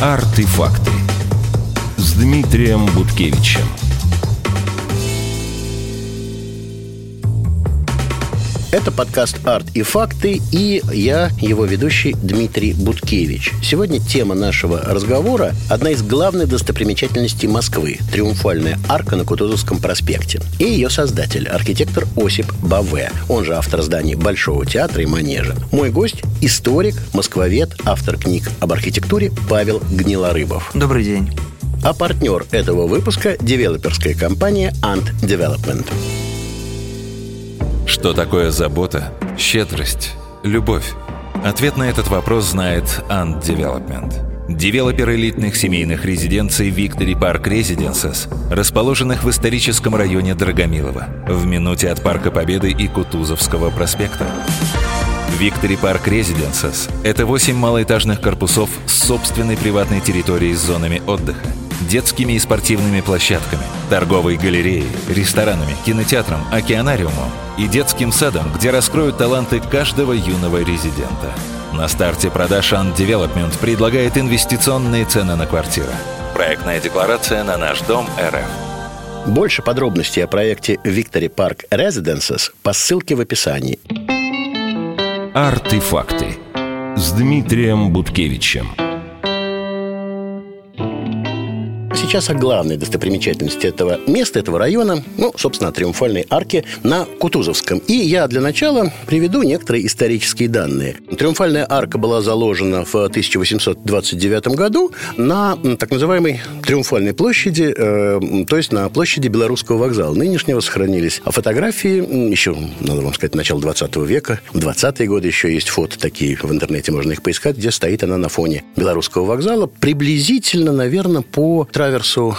Артефакты с Дмитрием Буткевичем. Это подкаст «Арт и факты» и я, его ведущий Дмитрий Буткевич. Сегодня тема нашего разговора – одна из главных достопримечательностей Москвы – Триумфальная арка на Кутузовском проспекте. И ее создатель – архитектор Осип Баве, он же автор зданий Большого театра и Манежа. Мой гость – историк, москвовед, автор книг об архитектуре Павел Гнилорыбов. Добрый день. А партнер этого выпуска – девелоперская компания «Ant Development». Что такое забота, щедрость, любовь? Ответ на этот вопрос знает Ant Development. Девелопер элитных семейных резиденций Victory Park Residences, расположенных в историческом районе Дорогомилово, в минуте от Парка Победы и Кутузовского проспекта. Victory Park Residences – это 8 малоэтажных корпусов с собственной приватной территорией с зонами отдыха, детскими и спортивными площадками, торговой галереей, ресторанами, кинотеатром, океанариумом и детским садом, где раскроют таланты каждого юного резидента. На старте продаж Ant Development предлагает инвестиционные цены на квартиры. Проектная декларация на наш дом РФ. Больше подробностей о проекте Victory Park Residences по ссылке в описании. Артефакты с Дмитрием Буткевичем. Сейчас о главной достопримечательности этого места, этого района, ну, собственно, о Триумфальной арке на Кутузовском. И я для начала приведу некоторые исторические данные. Триумфальная арка была заложена в 1829 году на так называемой Триумфальной площади, э, то есть на площади Белорусского вокзала. Нынешнего сохранились фотографии, еще, надо вам сказать, начала 20 века. В 20-е годы еще есть фото такие, в интернете можно их поискать, где стоит она на фоне Белорусского вокзала. Приблизительно, наверное, по траверсу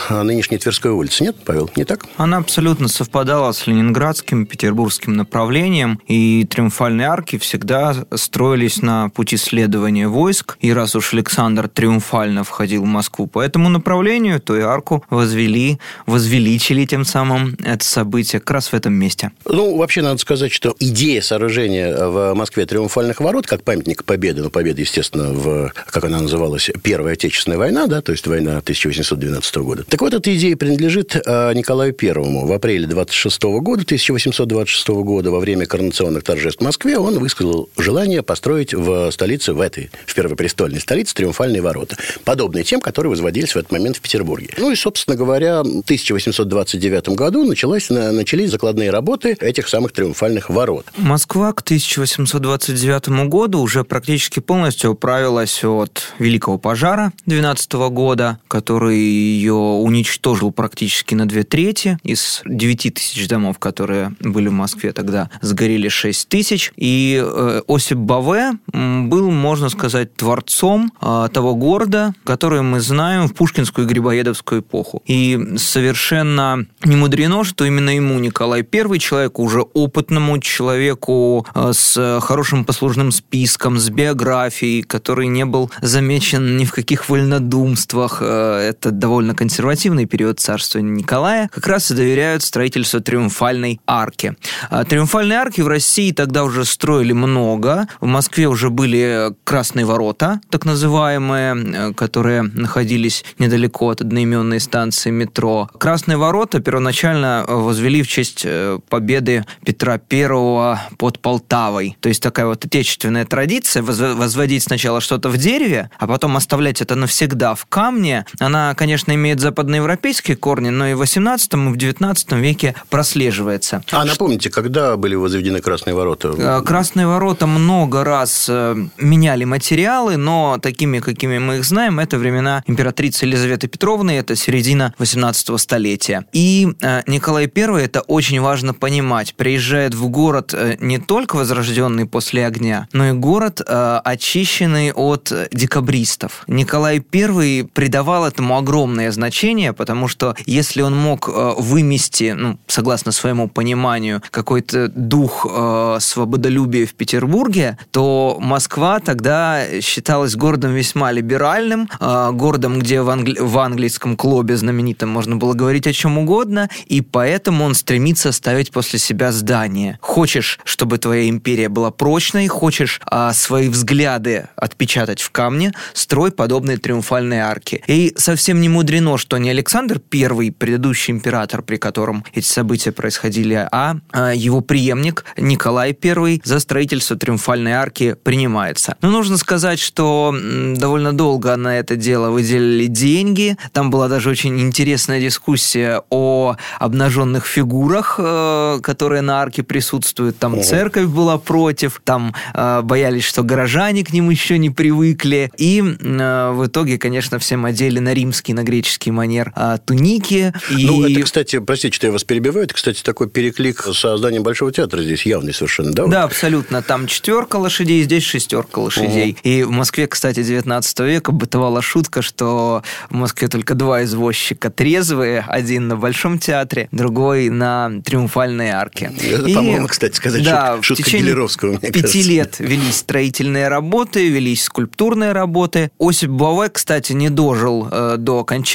а, нынешней Тверской улицы. Нет, Павел, не так? Она абсолютно совпадала с ленинградским, петербургским направлением, и триумфальные арки всегда строились на пути следования войск, и раз уж Александр триумфально входил в Москву по этому направлению, то и арку возвели, возвеличили тем самым это событие как раз в этом месте. Ну, вообще, надо сказать, что идея сооружения в Москве триумфальных ворот, как памятник Победы, ну, Победа, естественно, в, как она называлась, Первая Отечественная война, да, то есть война 1812 года. Так вот, эта идея принадлежит э, Николаю Первому. В апреле 26 года, 1826 года, во время коронационных торжеств в Москве, он высказал желание построить в столице, в этой, в первопрестольной столице, триумфальные ворота, подобные тем, которые возводились в этот момент в Петербурге. Ну и, собственно говоря, в 1829 году началась, начались закладные работы этих самых триумфальных ворот. Москва к 1829 году уже практически полностью управилась от Великого пожара 12 года, который ее уничтожил практически на две трети. Из 9 тысяч домов, которые были в Москве тогда, сгорели 6 тысяч. И э, Осип Баве был, можно сказать, творцом э, того города, который мы знаем в Пушкинскую и Грибоедовскую эпоху. И совершенно не мудрено, что именно ему Николай I, человеку уже опытному, человеку э, с хорошим послужным списком, с биографией, который не был замечен ни в каких вольнодумствах. Это довольно консервативный период царствования Николая, как раз и доверяют строительство Триумфальной арки. А, Триумфальные арки в России тогда уже строили много. В Москве уже были Красные ворота, так называемые, э, которые находились недалеко от одноименной станции метро. Красные ворота первоначально возвели в честь э, победы Петра I под Полтавой. То есть такая вот отечественная традиция возводить сначала что-то в дереве, а потом оставлять это навсегда в камне. Она, конечно, имеет западноевропейские корни, но и в 18 и в 19 веке прослеживается. А напомните, когда были возведены Красные ворота? Э, Красные ворота много раз э, меняли материалы, но такими, какими мы их знаем, это времена императрицы Елизаветы Петровны, это середина 18 столетия. И э, Николай I, это очень важно понимать, приезжает в город не только возрожденный после огня, но и город, очищенный от декабристов. Николай I придавал этому огромное двойное значение, потому что если он мог э, вымести, ну, согласно своему пониманию, какой-то дух э, свободолюбия в Петербурге, то Москва тогда считалась городом весьма либеральным, э, городом, где в, англи- в английском клубе знаменитом можно было говорить о чем угодно, и поэтому он стремится оставить после себя здание. Хочешь, чтобы твоя империя была прочной, хочешь э, свои взгляды отпечатать в камне, строй подобные триумфальные арки. И совсем не мудрено, что не Александр I, предыдущий император, при котором эти события происходили, а, а его преемник Николай I за строительство триумфальной арки принимается. Но нужно сказать, что довольно долго на это дело выделили деньги. Там была даже очень интересная дискуссия о обнаженных фигурах, э, которые на арке присутствуют. Там угу. церковь была против, там э, боялись, что горожане к ним еще не привыкли. И э, в итоге, конечно, всем одели на римский, на греческий манер туники. И... Ну, это, кстати, простите, что я вас перебиваю, это, кстати, такой переклик с созданием Большого театра здесь явный совершенно, да? Да, абсолютно. Там четверка лошадей, здесь шестерка лошадей. Угу. И в Москве, кстати, 19 века бытовала шутка, что в Москве только два извозчика трезвые, один на Большом театре, другой на Триумфальной арке. Это, и, по-моему, кстати, сказать, да, шутка, шутка в течение Гелеровского, мне пяти кажется. лет велись строительные работы, велись скульптурные работы. Осип Баве, кстати, не дожил э, до окончания.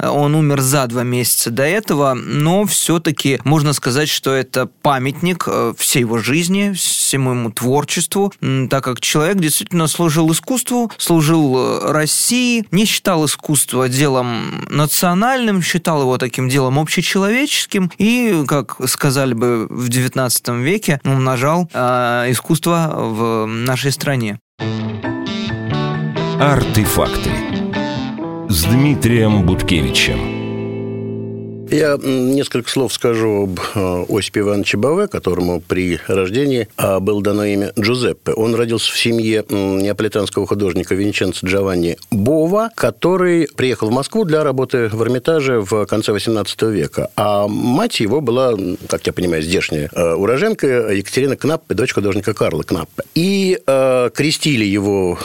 Он умер за два месяца до этого, но все-таки можно сказать, что это памятник э, всей его жизни, всему ему творчеству, так как человек действительно служил искусству, служил э, России, не считал искусство делом национальным, считал его таким делом общечеловеческим и, как сказали бы в XIX веке, умножал э, искусство в нашей стране. Артефакты с Дмитрием Буткевичем. Я несколько слов скажу об э, Осипе Ивановиче Баве, которому при рождении а, было дано имя Джузеппе. Он родился в семье неаполитанского художника Винченцо Джованни Бова, который приехал в Москву для работы в Эрмитаже в конце XVIII века. А мать его была, как я понимаю, здешняя э, уроженка Екатерина Кнаппе, дочь художника Карла Кнаппе. И э, крестили его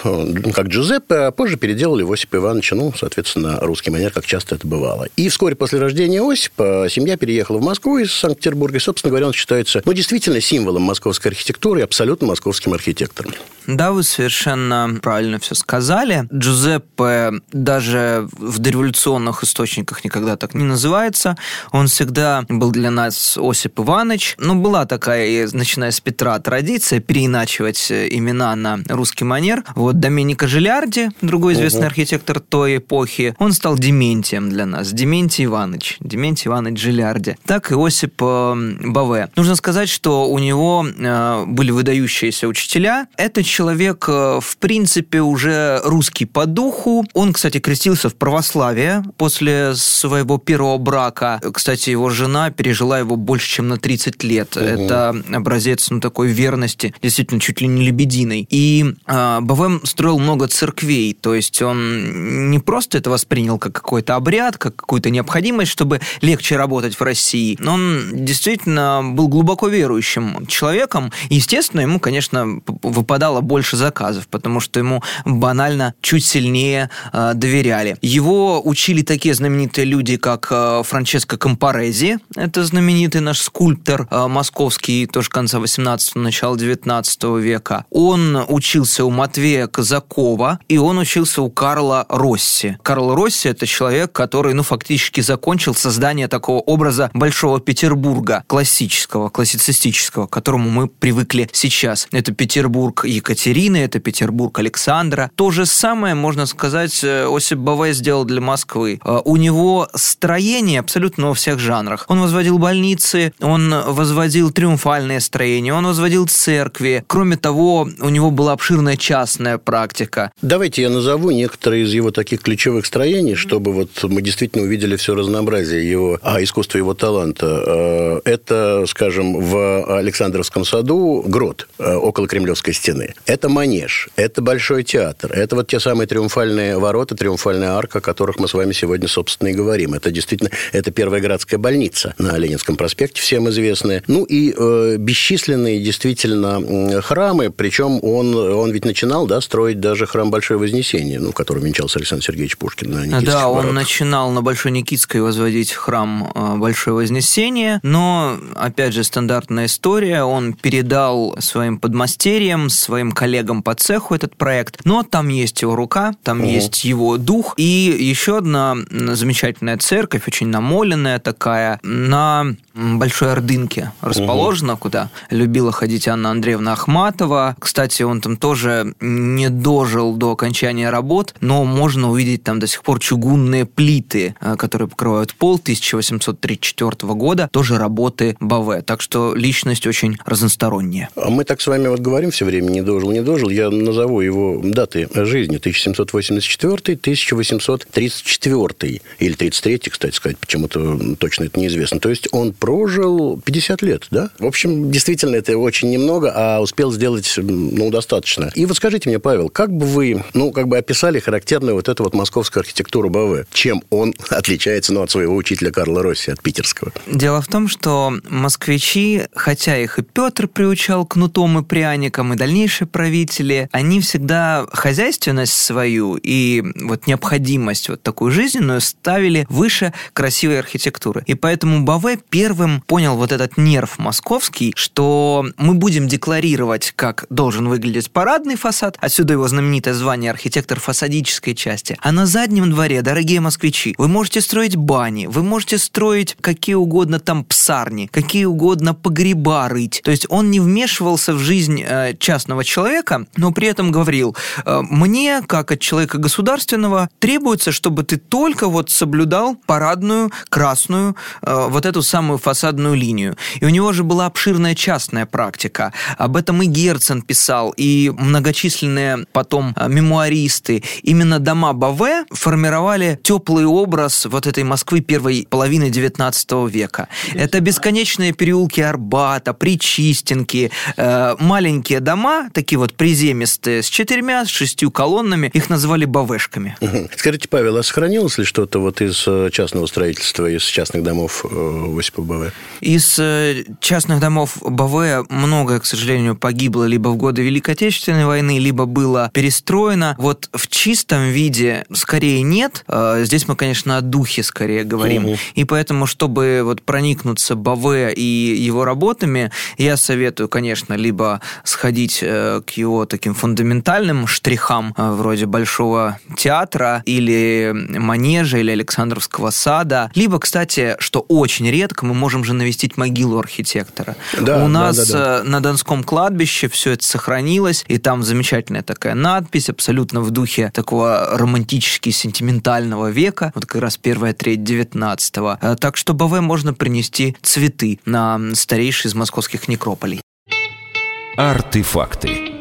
как Джузеппе, а позже переделали в Осипа Ивановича, ну, соответственно, русский манер, как часто это бывало. И вскоре после рождения Осипа семья переехала в Москву из Санкт-Петербурга. И, собственно говоря, он считается, ну, действительно символом московской архитектуры и абсолютно московским архитектором. Да, вы совершенно правильно все сказали. Джузеппе даже в дореволюционных источниках никогда так не называется. Он всегда был для нас Осип Иванович. Ну, была такая, начиная с Петра, традиция переиначивать имена на русский манер. Вот Доменико Жилярди, другой известный угу. архитектор той эпохи, он стал Дементием для нас. Дементий Иванович. Дементий Иванович Жилярди. Так и Осип э, Баве. Нужно сказать, что у него э, были выдающиеся учителя. Это человек, э, в принципе, уже русский по духу. Он, кстати, крестился в православие после своего первого брака. Кстати, его жена пережила его больше, чем на 30 лет. Угу. Это образец ну, такой верности, действительно, чуть ли не лебединой. И э, БВМ строил много церквей, то есть он не просто это воспринял как какой-то обряд, как какую-то необходимость, чтобы легче работать в России. Он действительно был глубоко верующим человеком. естественно, ему, конечно, выпадало больше заказов, потому что ему банально чуть сильнее э, доверяли. Его учили такие знаменитые люди, как э, Франческо Компарези, это знаменитый наш скульптор э, московский, тоже конца 18-го, начала 19 века. Он учился у Матвея Казакова, и он учился у Карла Росси. Карл Росси – это человек, который, ну, фактически закончил создание такого образа Большого Петербурга, классического, классицистического, к которому мы привыкли сейчас. Это Петербург Екатерины, это Петербург Александра. То же самое, можно сказать, э, Осип Баве сделал для Москвы. Э, у него строение абсолютно во всех жанрах. Он возводил больницы, он возводил триумфальные строения, он возводил церкви. Кроме того, у него была обширная частная практика. Давайте я назову некоторые из его таких ключевых строений, чтобы вот мы действительно увидели все разнообразие его, а искусство его таланта, это, скажем, в Александровском саду грот около Кремлевской стены. Это манеж, это большой театр, это вот те самые триумфальные ворота, триумфальная арка, о которых мы с вами сегодня, собственно, и говорим. Это действительно, это первая городская больница на Ленинском проспекте, всем известная. Ну и э, бесчисленные действительно храмы, причем он, он ведь начинал, да, строить даже храм Большое Вознесение, ну, в котором венчался Александр Сергеевич Пушкин на Никитских Да, воротах. он начинал на Большой Никитской возводить храм э, Большое Вознесение, но, опять же, стандартная история, он передал своим подмастерьям, своим коллегам по цеху этот проект, но там есть его рука, там угу. есть его дух, и еще одна замечательная церковь, очень намоленная такая, на Большой Ордынке расположена, угу. куда любила ходить Анна Андреевна Ахматова. Кстати, он там тоже не дожил до окончания работ, но можно увидеть там до сих пор чугунные плиты, э, которые покрывают пол 1834 года, тоже работы Баве. Так что личность очень разносторонняя. А мы так с вами вот говорим все время, не дожил, не дожил. Я назову его даты жизни. 1784, 1834 или 33, кстати сказать, почему-то точно это неизвестно. То есть он прожил 50 лет, да? В общем, действительно, это очень немного, а успел сделать, ну, достаточно. И вот скажите мне, Павел, как бы вы, ну, как бы описали характерную вот эту вот московскую архитектуру БВ? Чем он отличается, ну, от своего учителя Карла Росси, от питерского? Дело в том, что москвичи, хотя их и Петр приучал кнутом и пряникам, и дальнейшие правители, они всегда хозяйственность свою и вот необходимость вот такую жизненную ставили выше красивой архитектуры. И поэтому Баве первым понял вот этот нерв московский, что мы будем декларировать, как должен выглядеть парадный фасад, отсюда его знаменитое звание архитектор фасадической части. А на заднем дворе, дорогие москвичи, вы можете строить бани, вы можете строить какие угодно там псарни, какие угодно погреба рыть. То есть он не вмешивался в жизнь э, частного человека, но при этом говорил, э, мне, как от человека государственного, требуется, чтобы ты только вот соблюдал парадную, красную, э, вот эту самую фасадную линию. И у него же была обширная частная практика. Об этом и Герцен писал, и многочисленные потом а, мемуаристы. Именно дома Баве формировали теплый образ вот этой Москвы первой половины XIX века. Это бесконечные переулки Арбата, Причистенки, э, маленькие дома, такие вот приземистые, с четырьмя, с шестью колоннами, их называли Бавешками. Скажите, Павел, а сохранилось ли что-то вот из э, частного строительства, из частных домов э, Осипа БВ? Из э, частных домов БВ многое, к сожалению, погибло либо в годы Великой Отечественной войны, либо было перестроено. Вот в чистом виде скорее нет. Здесь мы, конечно, о духе скорее говорим. Угу. И поэтому, чтобы вот проникнуться БВ и его работами, я советую, конечно, либо сходить э, к его таким фундаментальным штрихам, вроде Большого театра или Манежа, или Александровского сада, либо, кстати, что очень редко, мы можем же навестить могилу архитектора. Да, У нас да, да, да. на Донском кладбище все это сохранилось, и там замечательная такая надпись, абсолютно в духе такого романтически сентиментального века, вот как раз первая треть 19-го. Э, так что БВ можно принести цветы на старейший из московских некрополей. Артефакты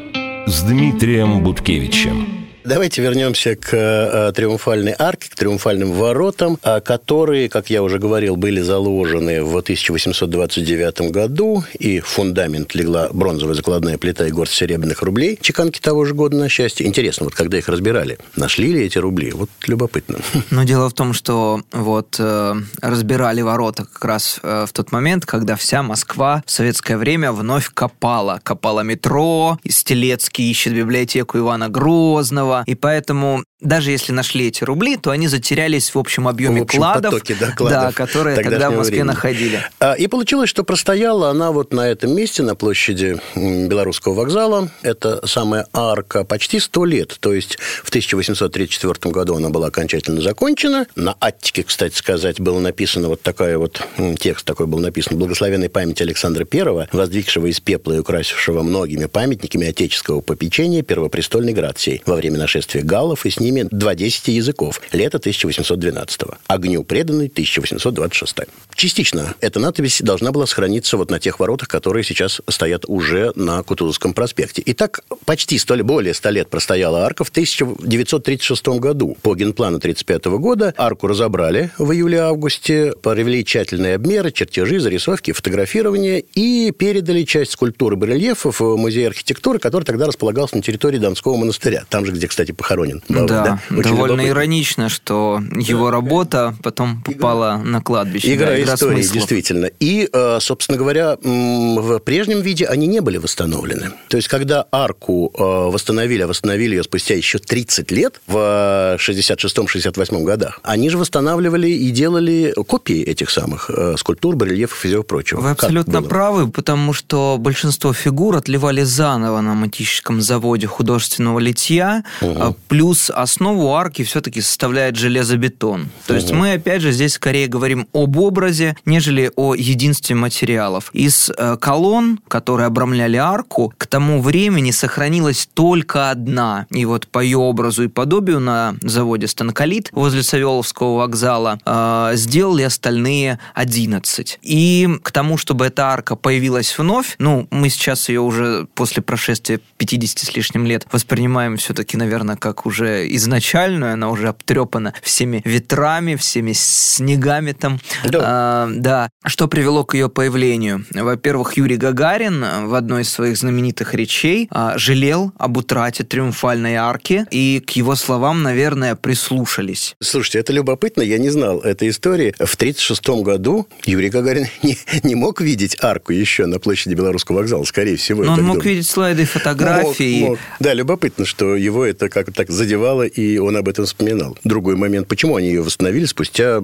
с Дмитрием Буткевичем. Давайте вернемся к э, Триумфальной арке, к Триумфальным воротам, э, которые, как я уже говорил, были заложены в 1829 году, и в фундамент легла бронзовая закладная плита и горсть серебряных рублей, чеканки того же года на счастье. Интересно, вот когда их разбирали, нашли ли эти рубли? Вот любопытно. Но дело в том, что вот э, разбирали ворота как раз э, в тот момент, когда вся Москва в советское время вновь копала. Копала метро, Стелецкий ищет библиотеку Ивана Грозного, И поэтому даже если нашли эти рубли, то они затерялись в общем объеме в общем кладов, потоке, да, кладов да, которые тогда в Москве времени. находили. А, и получилось, что простояла она вот на этом месте, на площади Белорусского вокзала. Это самая арка почти сто лет. То есть в 1834 году она была окончательно закончена. На аттике, кстати сказать, было написано вот такая вот текст такой был написан «Благословенной памяти Александра I, воздвигшего из пепла и украсившего многими памятниками отеческого попечения первопрестольной Грации во время нашествия галлов и с ними ними два десяти языков. Лето 1812. Огню преданный 1826. Частично эта надпись должна была сохраниться вот на тех воротах, которые сейчас стоят уже на Кутузовском проспекте. И так почти сто, более ста лет простояла арка. В 1936 году по генплану 1935 года арку разобрали в июле-августе, провели тщательные обмеры, чертежи, зарисовки, фотографирование и передали часть скульптуры барельефов в музей архитектуры, который тогда располагался на территории Донского монастыря. Там же, где, кстати, похоронен. Бабы, да, да? довольно любопытно. иронично, что его работа потом попала на кладбище. Игра, да, игра истории, смыслов. действительно. И, э, собственно говоря, в прежнем виде они не были восстановлены. То есть, когда арку э, восстановили, а восстановили ее спустя еще 30 лет, в 66-68 годах, они же восстанавливали и делали копии этих самых э, скульптур, барельефов и всего прочего. Вы абсолютно правы, потому что большинство фигур отливали заново на матическом заводе художественного литья, угу. плюс основу арки все-таки составляет железобетон. То угу. есть мы, опять же, здесь скорее говорим об образе, нежели о единстве материалов. Из э, колонн, которые обрамляли арку, к тому времени сохранилась только одна. И вот по ее образу и подобию на заводе Станколит возле Савеловского вокзала э, сделали остальные 11. И к тому, чтобы эта арка появилась вновь, ну, мы сейчас ее уже после прошествия 50 с лишним лет воспринимаем все-таки, наверное, как уже изначальную, она уже обтрепана всеми ветрами, всеми снегами там. Да. А, да. Что привело к ее появлению? Во-первых, Юрий Гагарин в одной из своих знаменитых речей а, жалел об утрате триумфальной арки, и к его словам, наверное, прислушались. Слушайте, это любопытно, я не знал этой истории. В 1936 году Юрий Гагарин не, не мог видеть арку еще на площади Белорусского вокзала, скорее всего. Но он мог думаю. видеть слайды фотографии. Мог, мог. Да, любопытно, что его это как так задевало, и он об этом вспоминал. Другой момент, почему они ее восстановили спустя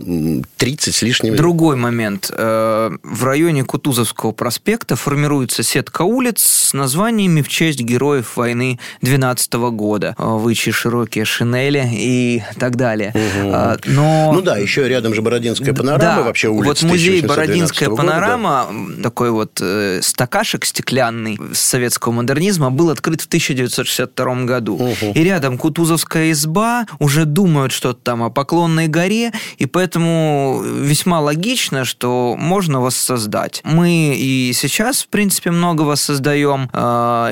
30 с лишним лет? Другой момент. Э, в районе Кутузовского проспекта формируется сетка улиц с названиями в честь героев войны 12 года. Э, Вычи широкие шинели и так далее. Угу. Но... Ну да, еще рядом же Бородинская панорама, да, вообще улица Вот музей Бородинская панорама, года, да. такой вот э, стакашек стеклянный советского модернизма, был открыт в 1962 году. Угу. И рядом Кутузовская изба, уже думают что-то там о Поклонной горе, и поэтому весьма логично, что можно воссоздать. Мы и сейчас, в принципе, много воссоздаем, э,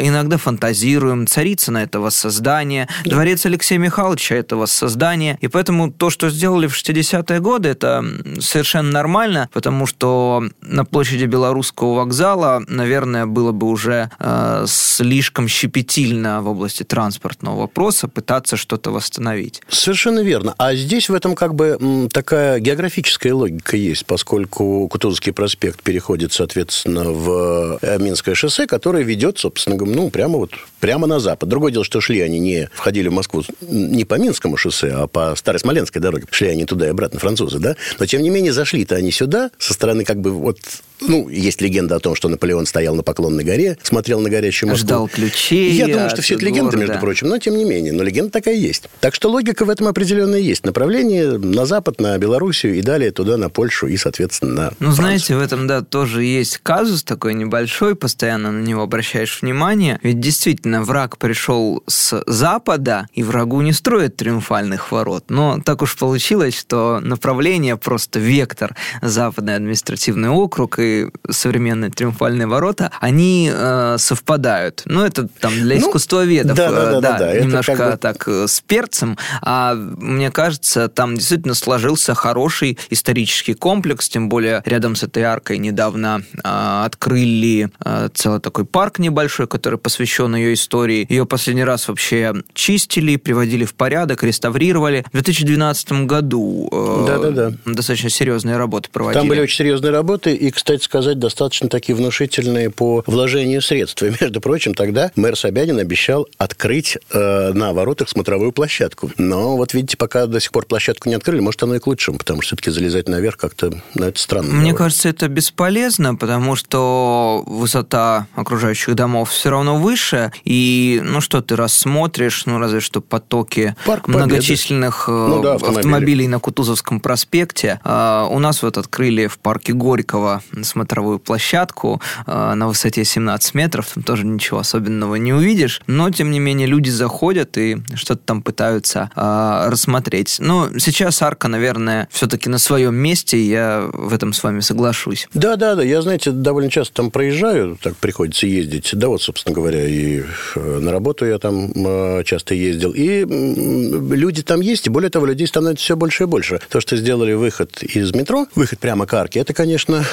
иногда фантазируем, царица на это воссоздание, дворец Алексея Михайловича это воссоздание, и поэтому то, что сделали в 60-е годы, это совершенно нормально, потому что на площади Белорусского вокзала, наверное, было бы уже э, слишком щепетильно в области транспортного вопроса пытаться что-то восстановить. Совершенно верно. А здесь в этом как бы такая географическая логика есть, поскольку Кутузовский проспект переходит, соответственно, в э, Минское шоссе, которое ведет, собственно, ну, прямо вот прямо на запад. Другое дело, что шли они не входили в Москву не по Минскому шоссе, а по Старой Смоленской дороге. Шли они туда и обратно, французы, да? Но, тем не менее, зашли-то они сюда со стороны как бы вот ну, есть легенда о том, что Наполеон стоял на Поклонной горе, смотрел на горящую Москву. Ждал ключей. Я думаю, что все это легенда, города. между прочим, но тем не менее. Но легенда такая есть. Так что логика в этом определенная есть. Направление на запад, на Белоруссию и далее туда, на Польшу и, соответственно, на Ну, знаете, в этом, да, тоже есть казус такой небольшой, постоянно на него обращаешь внимание. Ведь действительно, враг пришел с запада, и врагу не строят триумфальных ворот. Но так уж получилось, что направление, просто вектор, западный административный округ, и современные триумфальные ворота, они э, совпадают. Ну, это там для ну, искусствоведов, да, да, да, да, да, немножко как бы... так э, с перцем. А мне кажется, там действительно сложился хороший исторический комплекс, тем более рядом с этой аркой недавно э, открыли э, целый такой парк небольшой, который посвящен ее истории. Ее последний раз вообще чистили, приводили в порядок, реставрировали. В 2012 году э, да, да, да. достаточно серьезные работы проводили. Там были очень серьезные работы, и, кстати, кстати сказать, достаточно такие внушительные по вложению средств. И, между прочим, тогда мэр Собянин обещал открыть э, на воротах смотровую площадку. Но вот видите, пока до сих пор площадку не открыли, может, оно и к лучшему, потому что все-таки залезать наверх как-то, ну, это странно. Мне довольно. кажется, это бесполезно, потому что высота окружающих домов все равно выше, и, ну, что ты рассмотришь, ну, разве что потоки Парк многочисленных э, ну, да, автомобилей. автомобилей на Кутузовском проспекте. А, у нас вот открыли в парке Горького смотровую площадку э, на высоте 17 метров, там тоже ничего особенного не увидишь, но, тем не менее, люди заходят и что-то там пытаются э, рассмотреть. Но сейчас арка, наверное, все-таки на своем месте, я в этом с вами соглашусь. Да, да, да, я, знаете, довольно часто там проезжаю, так приходится ездить, да, вот, собственно говоря, и э, на работу я там э, часто ездил, и люди там есть, и более того, людей становится все больше и больше. То, что сделали выход из метро, выход прямо к арке, это, конечно,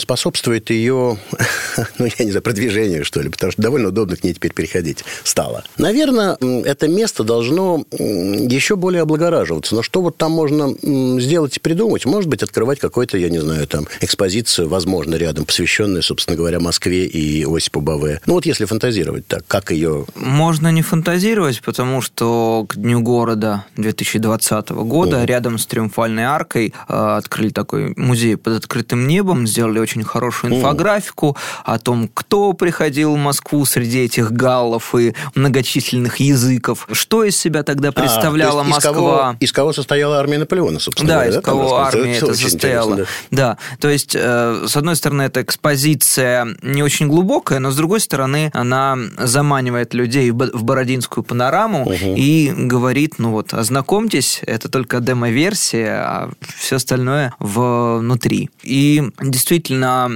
способствует ее, ну, я не знаю, продвижению, что ли, потому что довольно удобно к ней теперь переходить стало. Наверное, это место должно еще более облагораживаться. Но что вот там можно сделать и придумать? Может быть, открывать какой-то, я не знаю, там, экспозицию, возможно, рядом, посвященную, собственно говоря, Москве и Осипу Баве. Ну, вот если фантазировать так, как ее... Можно не фантазировать, потому что к Дню города 2020 года mm. рядом с Триумфальной аркой э, открыли такой музей под открытым небом, сделали очень хорошую инфографику о том, кто приходил в Москву среди этих галлов и многочисленных языков. Что из себя тогда представляла а, Москва? Из кого, из кого состояла армия Наполеона, собственно да, говоря. Из да, из кого армия это, это состояла. Да. да, то есть, э, с одной стороны, эта экспозиция не очень глубокая, но с другой стороны, она заманивает людей в Бородинскую панораму угу. и говорит, ну вот, ознакомьтесь, это только демо-версия, а все остальное внутри. И действительно,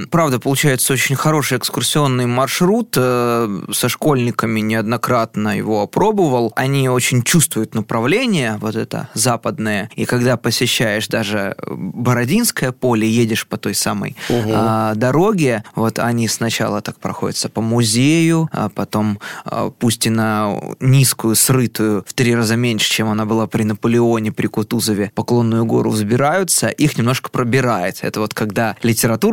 правда, получается очень хороший экскурсионный маршрут. Э, со школьниками неоднократно его опробовал. Они очень чувствуют направление, вот это западное. И когда посещаешь даже Бородинское поле, едешь по той самой угу. а, дороге, вот они сначала так проходятся по музею, а потом, а, пусть и на низкую, срытую, в три раза меньше, чем она была при Наполеоне, при Кутузове, Поклонную гору взбираются, их немножко пробирает. Это вот когда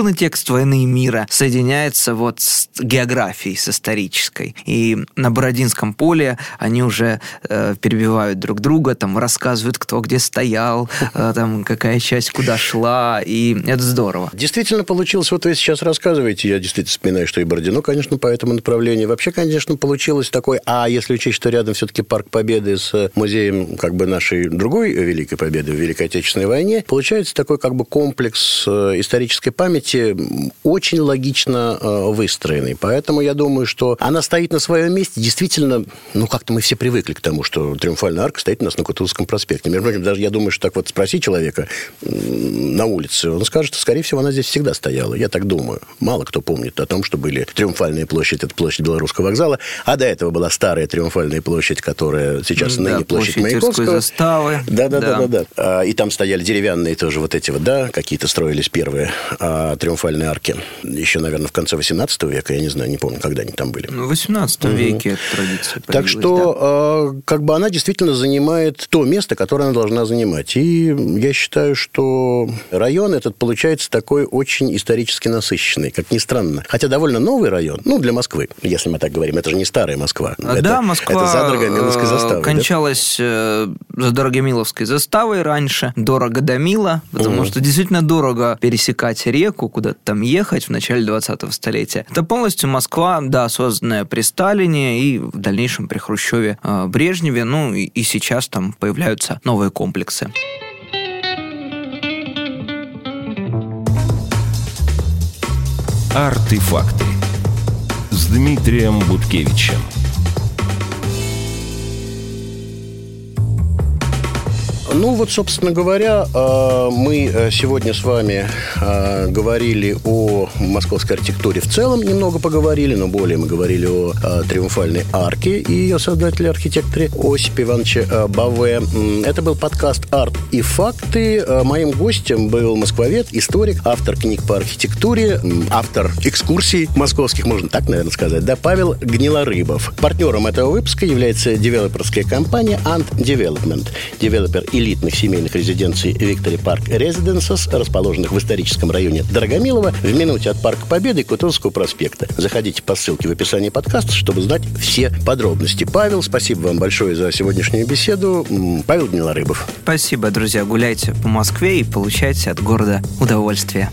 литературный текст «Войны и мира» соединяется вот с географией, с исторической. И на Бородинском поле они уже э, перебивают друг друга, там рассказывают, кто где стоял, э, там какая часть куда шла, и это здорово. Действительно получилось, вот вы сейчас рассказываете, я действительно вспоминаю, что и Бородино, конечно, по этому направлению. Вообще, конечно, получилось такой, а если учесть, что рядом все-таки Парк Победы с музеем как бы нашей другой Великой Победы в Великой Отечественной войне, получается такой как бы комплекс э, исторической памяти очень логично э, выстроенный. Поэтому я думаю, что она стоит на своем месте. Действительно, ну, как-то мы все привыкли к тому, что Триумфальная арка стоит у нас на Кутузовском проспекте. Между прочим, даже я думаю, что так вот спроси человека на улице, он скажет, что, скорее всего, она здесь всегда стояла. Я так думаю. Мало кто помнит о том, что были Триумфальная площадь, это площадь Белорусского вокзала, а до этого была старая Триумфальная площадь, которая сейчас да, ныне площадь, площадь Маяковского. заставы. Да, да, да, да, да. А, и там стояли деревянные тоже вот эти вот, да, какие-то строились первые а, триумфальные арки. Еще, наверное, в конце 18 века, я не знаю, не помню, когда они там были. Ну, в 18 угу. веке традиция Так что, да. как бы она действительно занимает то место, которое она должна занимать. И я считаю, что район этот получается такой очень исторически насыщенный, как ни странно. Хотя довольно новый район, ну, для Москвы, если мы так говорим. Это же не старая Москва. А, это, да, Москва это за Дорогомиловской заставой. Кончалась да? за Дорогомиловской заставой раньше, дорого до мила, потому угу. что действительно дорого пересекать реку, куда-то там ехать в начале 20-го столетия. Это полностью Москва, да, созданная при Сталине и в дальнейшем при Хрущеве, э, Брежневе, ну и, и сейчас там появляются новые комплексы. Артефакты с Дмитрием Буткевичем. Ну вот, собственно говоря, э, мы э, сегодня с вами э, говорили о московской архитектуре в целом, немного поговорили, но более мы говорили о Триумфальной арке и ее создателе, архитекторе Осипе Ивановиче Баве. Это был подкаст «Арт и факты». Моим гостем был москвовед, историк, автор книг по архитектуре, автор экскурсий московских, можно так, наверное, сказать, да, Павел Гнилорыбов. Партнером этого выпуска является девелоперская компания Ant Development. Девелопер элитных семейных резиденций Victory Park Residences, расположенных в историческом районе Дорогомилово, в минуте от Парка Победы и Кутузовского проспекта. Заходите по ссылке в описании подкаста, чтобы знать все подробности. Павел, спасибо вам большое за сегодняшнюю беседу. Павел Гнилорыбов. Спасибо, друзья. Гуляйте по Москве и получайте от города удовольствие.